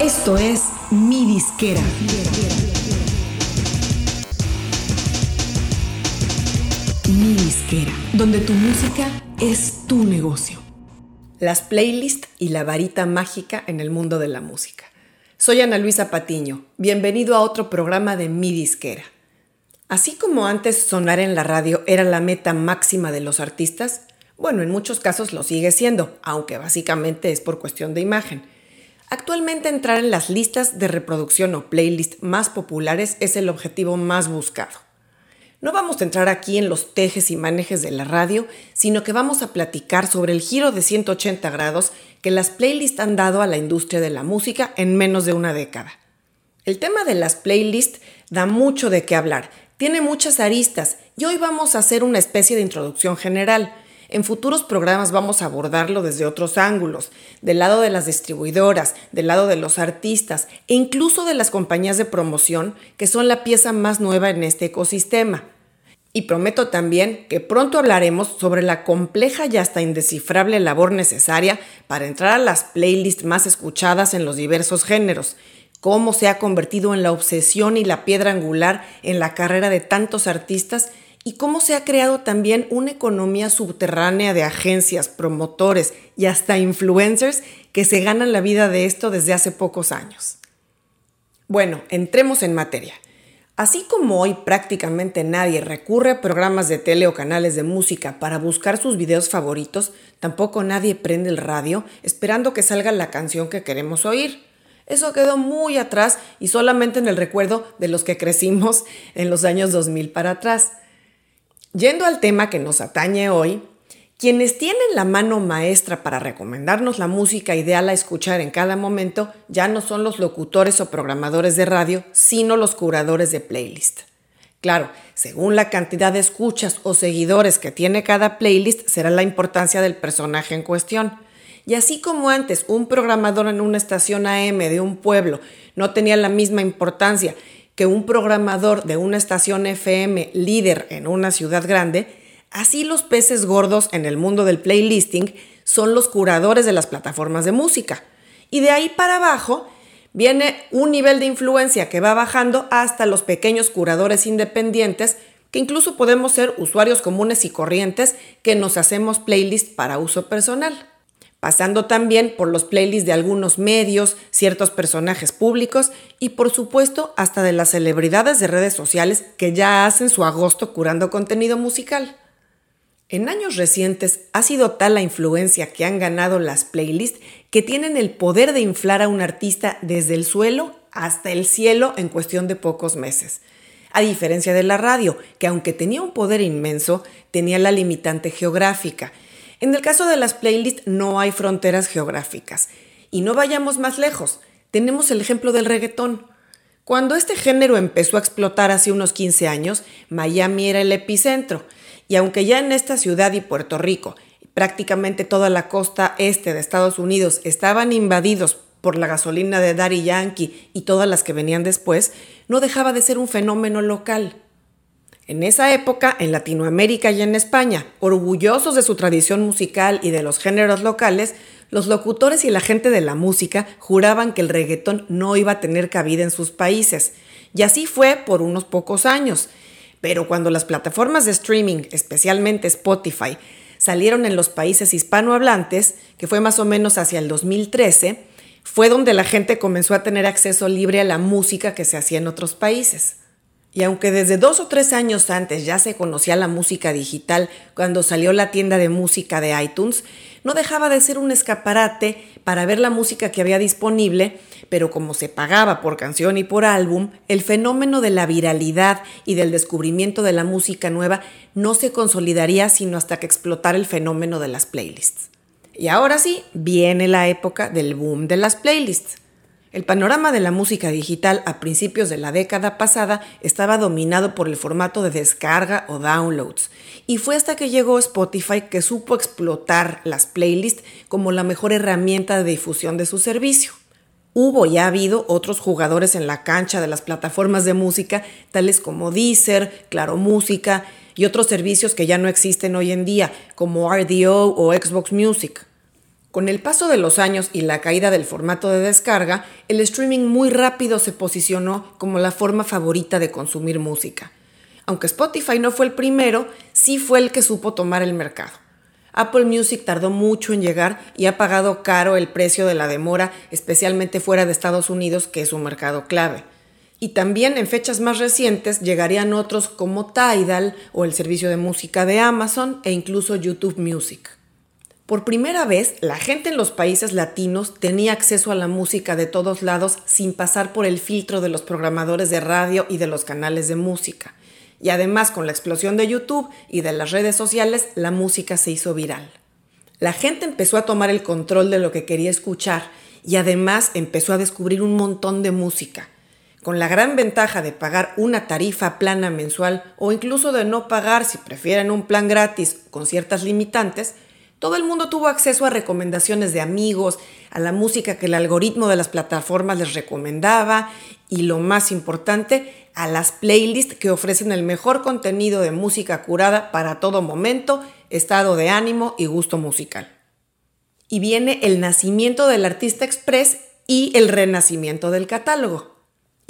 Esto es Mi Disquera. Mi Disquera, donde tu música es tu negocio. Las playlists y la varita mágica en el mundo de la música. Soy Ana Luisa Patiño. Bienvenido a otro programa de Mi Disquera. Así como antes sonar en la radio era la meta máxima de los artistas, bueno, en muchos casos lo sigue siendo, aunque básicamente es por cuestión de imagen. Actualmente entrar en las listas de reproducción o playlist más populares es el objetivo más buscado. No vamos a entrar aquí en los tejes y manejes de la radio, sino que vamos a platicar sobre el giro de 180 grados que las playlists han dado a la industria de la música en menos de una década. El tema de las playlists da mucho de qué hablar, tiene muchas aristas y hoy vamos a hacer una especie de introducción general. En futuros programas vamos a abordarlo desde otros ángulos, del lado de las distribuidoras, del lado de los artistas e incluso de las compañías de promoción, que son la pieza más nueva en este ecosistema. Y prometo también que pronto hablaremos sobre la compleja y hasta indescifrable labor necesaria para entrar a las playlists más escuchadas en los diversos géneros, cómo se ha convertido en la obsesión y la piedra angular en la carrera de tantos artistas y cómo se ha creado también una economía subterránea de agencias, promotores y hasta influencers que se ganan la vida de esto desde hace pocos años. Bueno, entremos en materia. Así como hoy prácticamente nadie recurre a programas de tele o canales de música para buscar sus videos favoritos, tampoco nadie prende el radio esperando que salga la canción que queremos oír. Eso quedó muy atrás y solamente en el recuerdo de los que crecimos en los años 2000 para atrás. Yendo al tema que nos atañe hoy, quienes tienen la mano maestra para recomendarnos la música ideal a escuchar en cada momento ya no son los locutores o programadores de radio, sino los curadores de playlist. Claro, según la cantidad de escuchas o seguidores que tiene cada playlist será la importancia del personaje en cuestión. Y así como antes un programador en una estación AM de un pueblo no tenía la misma importancia que un programador de una estación FM líder en una ciudad grande, así los peces gordos en el mundo del playlisting son los curadores de las plataformas de música. Y de ahí para abajo viene un nivel de influencia que va bajando hasta los pequeños curadores independientes, que incluso podemos ser usuarios comunes y corrientes que nos hacemos playlists para uso personal pasando también por los playlists de algunos medios, ciertos personajes públicos y por supuesto hasta de las celebridades de redes sociales que ya hacen su agosto curando contenido musical. En años recientes ha sido tal la influencia que han ganado las playlists que tienen el poder de inflar a un artista desde el suelo hasta el cielo en cuestión de pocos meses. A diferencia de la radio, que aunque tenía un poder inmenso, tenía la limitante geográfica, en el caso de las playlists no hay fronteras geográficas. Y no vayamos más lejos. Tenemos el ejemplo del reggaetón. Cuando este género empezó a explotar hace unos 15 años, Miami era el epicentro. Y aunque ya en esta ciudad y Puerto Rico, prácticamente toda la costa este de Estados Unidos estaban invadidos por la gasolina de Daddy Yankee y todas las que venían después, no dejaba de ser un fenómeno local. En esa época, en Latinoamérica y en España, orgullosos de su tradición musical y de los géneros locales, los locutores y la gente de la música juraban que el reggaetón no iba a tener cabida en sus países. Y así fue por unos pocos años. Pero cuando las plataformas de streaming, especialmente Spotify, salieron en los países hispanohablantes, que fue más o menos hacia el 2013, fue donde la gente comenzó a tener acceso libre a la música que se hacía en otros países. Y aunque desde dos o tres años antes ya se conocía la música digital cuando salió la tienda de música de iTunes, no dejaba de ser un escaparate para ver la música que había disponible, pero como se pagaba por canción y por álbum, el fenómeno de la viralidad y del descubrimiento de la música nueva no se consolidaría sino hasta que explotara el fenómeno de las playlists. Y ahora sí, viene la época del boom de las playlists. El panorama de la música digital a principios de la década pasada estaba dominado por el formato de descarga o downloads, y fue hasta que llegó Spotify que supo explotar las playlists como la mejor herramienta de difusión de su servicio. Hubo y ha habido otros jugadores en la cancha de las plataformas de música, tales como Deezer, Claro Música y otros servicios que ya no existen hoy en día, como RDO o Xbox Music. Con el paso de los años y la caída del formato de descarga, el streaming muy rápido se posicionó como la forma favorita de consumir música. Aunque Spotify no fue el primero, sí fue el que supo tomar el mercado. Apple Music tardó mucho en llegar y ha pagado caro el precio de la demora, especialmente fuera de Estados Unidos, que es un mercado clave. Y también en fechas más recientes llegarían otros como Tidal o el servicio de música de Amazon e incluso YouTube Music. Por primera vez, la gente en los países latinos tenía acceso a la música de todos lados sin pasar por el filtro de los programadores de radio y de los canales de música. Y además, con la explosión de YouTube y de las redes sociales, la música se hizo viral. La gente empezó a tomar el control de lo que quería escuchar y además empezó a descubrir un montón de música. Con la gran ventaja de pagar una tarifa plana mensual o incluso de no pagar si prefieren un plan gratis con ciertas limitantes, todo el mundo tuvo acceso a recomendaciones de amigos, a la música que el algoritmo de las plataformas les recomendaba y lo más importante, a las playlists que ofrecen el mejor contenido de música curada para todo momento, estado de ánimo y gusto musical. Y viene el nacimiento del artista express y el renacimiento del catálogo.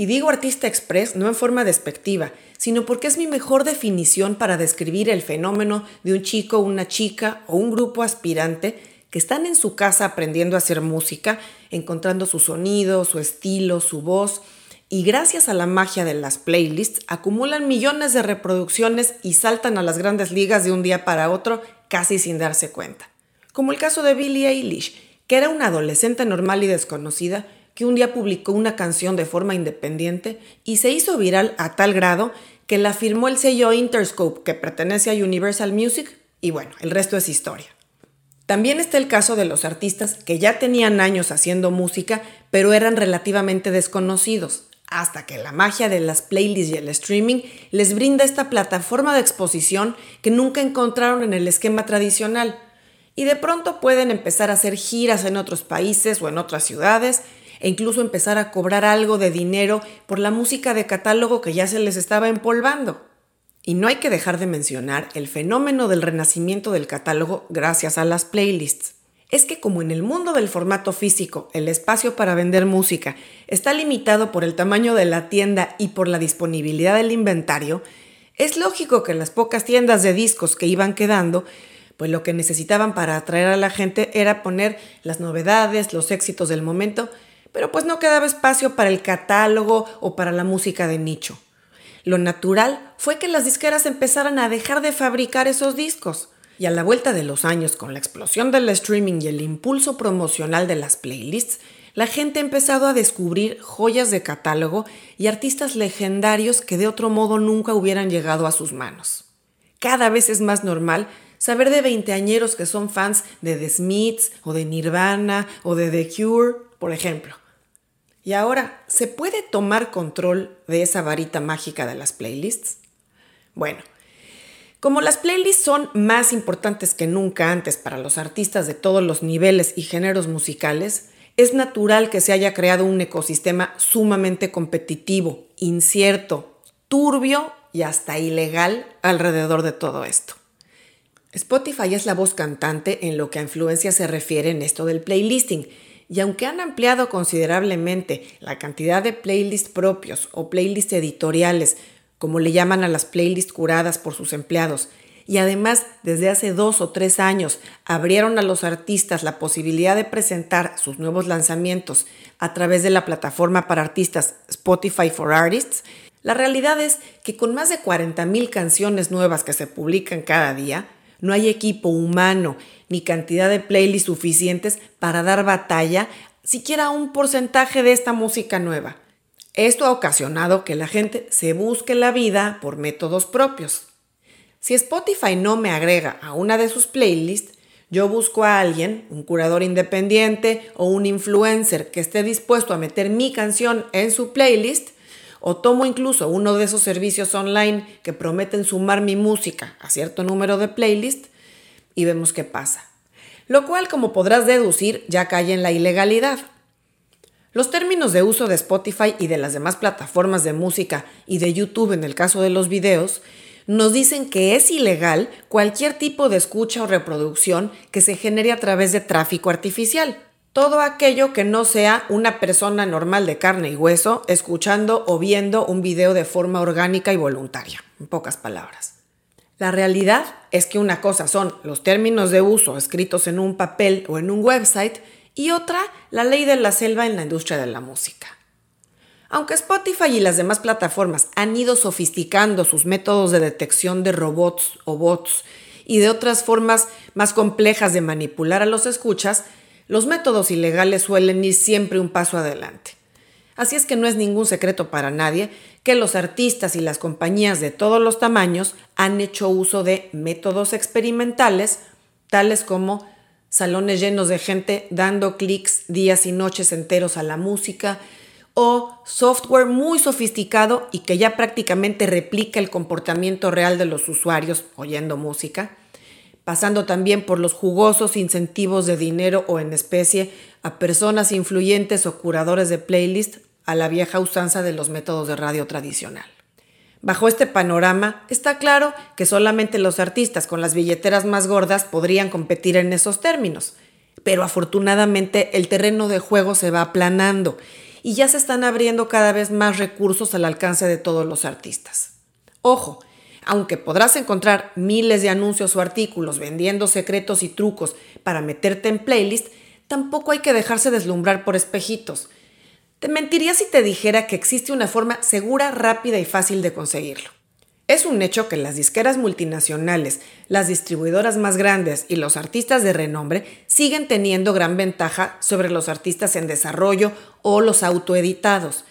Y digo artista express no en forma despectiva, sino porque es mi mejor definición para describir el fenómeno de un chico, una chica o un grupo aspirante que están en su casa aprendiendo a hacer música, encontrando su sonido, su estilo, su voz, y gracias a la magia de las playlists acumulan millones de reproducciones y saltan a las grandes ligas de un día para otro casi sin darse cuenta. Como el caso de Billie Eilish, que era una adolescente normal y desconocida, que un día publicó una canción de forma independiente y se hizo viral a tal grado que la firmó el sello Interscope que pertenece a Universal Music y bueno, el resto es historia. También está el caso de los artistas que ya tenían años haciendo música, pero eran relativamente desconocidos, hasta que la magia de las playlists y el streaming les brinda esta plataforma de exposición que nunca encontraron en el esquema tradicional. Y de pronto pueden empezar a hacer giras en otros países o en otras ciudades e incluso empezar a cobrar algo de dinero por la música de catálogo que ya se les estaba empolvando. Y no hay que dejar de mencionar el fenómeno del renacimiento del catálogo gracias a las playlists. Es que como en el mundo del formato físico el espacio para vender música está limitado por el tamaño de la tienda y por la disponibilidad del inventario, es lógico que las pocas tiendas de discos que iban quedando pues lo que necesitaban para atraer a la gente era poner las novedades, los éxitos del momento pero pues no quedaba espacio para el catálogo o para la música de nicho. Lo natural fue que las disqueras empezaran a dejar de fabricar esos discos. Y a la vuelta de los años, con la explosión del streaming y el impulso promocional de las playlists, la gente ha empezado a descubrir joyas de catálogo y artistas legendarios que de otro modo nunca hubieran llegado a sus manos. Cada vez es más normal saber de veinteañeros que son fans de The Smiths o de Nirvana o de The Cure, por ejemplo. Y ahora, ¿se puede tomar control de esa varita mágica de las playlists? Bueno, como las playlists son más importantes que nunca antes para los artistas de todos los niveles y géneros musicales, es natural que se haya creado un ecosistema sumamente competitivo, incierto, turbio y hasta ilegal alrededor de todo esto. Spotify es la voz cantante en lo que a influencia se refiere en esto del playlisting y aunque han ampliado considerablemente la cantidad de playlists propios o playlists editoriales, como le llaman a las playlists curadas por sus empleados, y además desde hace dos o tres años abrieron a los artistas la posibilidad de presentar sus nuevos lanzamientos a través de la plataforma para artistas Spotify for Artists, la realidad es que con más de 40.000 canciones nuevas que se publican cada día, no hay equipo humano ni cantidad de playlists suficientes para dar batalla siquiera un porcentaje de esta música nueva. Esto ha ocasionado que la gente se busque la vida por métodos propios. Si Spotify no me agrega a una de sus playlists, yo busco a alguien, un curador independiente o un influencer que esté dispuesto a meter mi canción en su playlist o tomo incluso uno de esos servicios online que prometen sumar mi música a cierto número de playlists y vemos qué pasa. Lo cual, como podrás deducir, ya cae en la ilegalidad. Los términos de uso de Spotify y de las demás plataformas de música y de YouTube en el caso de los videos nos dicen que es ilegal cualquier tipo de escucha o reproducción que se genere a través de tráfico artificial. Todo aquello que no sea una persona normal de carne y hueso escuchando o viendo un video de forma orgánica y voluntaria, en pocas palabras. La realidad es que una cosa son los términos de uso escritos en un papel o en un website y otra la ley de la selva en la industria de la música. Aunque Spotify y las demás plataformas han ido sofisticando sus métodos de detección de robots o bots y de otras formas más complejas de manipular a los escuchas, los métodos ilegales suelen ir siempre un paso adelante. Así es que no es ningún secreto para nadie que los artistas y las compañías de todos los tamaños han hecho uso de métodos experimentales, tales como salones llenos de gente dando clics días y noches enteros a la música, o software muy sofisticado y que ya prácticamente replica el comportamiento real de los usuarios oyendo música, pasando también por los jugosos incentivos de dinero o en especie a personas influyentes o curadores de playlist a la vieja usanza de los métodos de radio tradicional. Bajo este panorama, está claro que solamente los artistas con las billeteras más gordas podrían competir en esos términos, pero afortunadamente el terreno de juego se va aplanando y ya se están abriendo cada vez más recursos al alcance de todos los artistas. Ojo, aunque podrás encontrar miles de anuncios o artículos vendiendo secretos y trucos para meterte en playlist, tampoco hay que dejarse deslumbrar por espejitos. Te mentiría si te dijera que existe una forma segura, rápida y fácil de conseguirlo. Es un hecho que las disqueras multinacionales, las distribuidoras más grandes y los artistas de renombre siguen teniendo gran ventaja sobre los artistas en desarrollo o los autoeditados.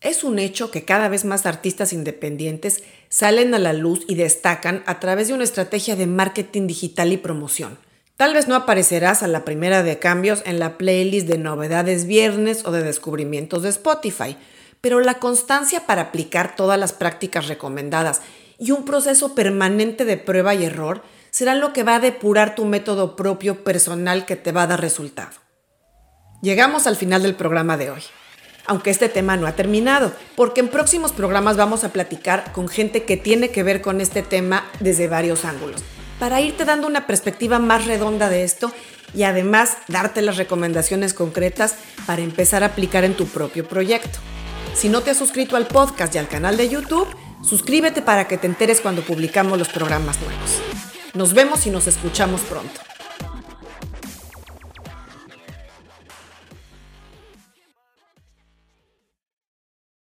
Es un hecho que cada vez más artistas independientes salen a la luz y destacan a través de una estrategia de marketing digital y promoción. Tal vez no aparecerás a la primera de cambios en la playlist de novedades viernes o de descubrimientos de Spotify, pero la constancia para aplicar todas las prácticas recomendadas y un proceso permanente de prueba y error será lo que va a depurar tu método propio personal que te va a dar resultado. Llegamos al final del programa de hoy. Aunque este tema no ha terminado, porque en próximos programas vamos a platicar con gente que tiene que ver con este tema desde varios ángulos, para irte dando una perspectiva más redonda de esto y además darte las recomendaciones concretas para empezar a aplicar en tu propio proyecto. Si no te has suscrito al podcast y al canal de YouTube, suscríbete para que te enteres cuando publicamos los programas nuevos. Nos vemos y nos escuchamos pronto.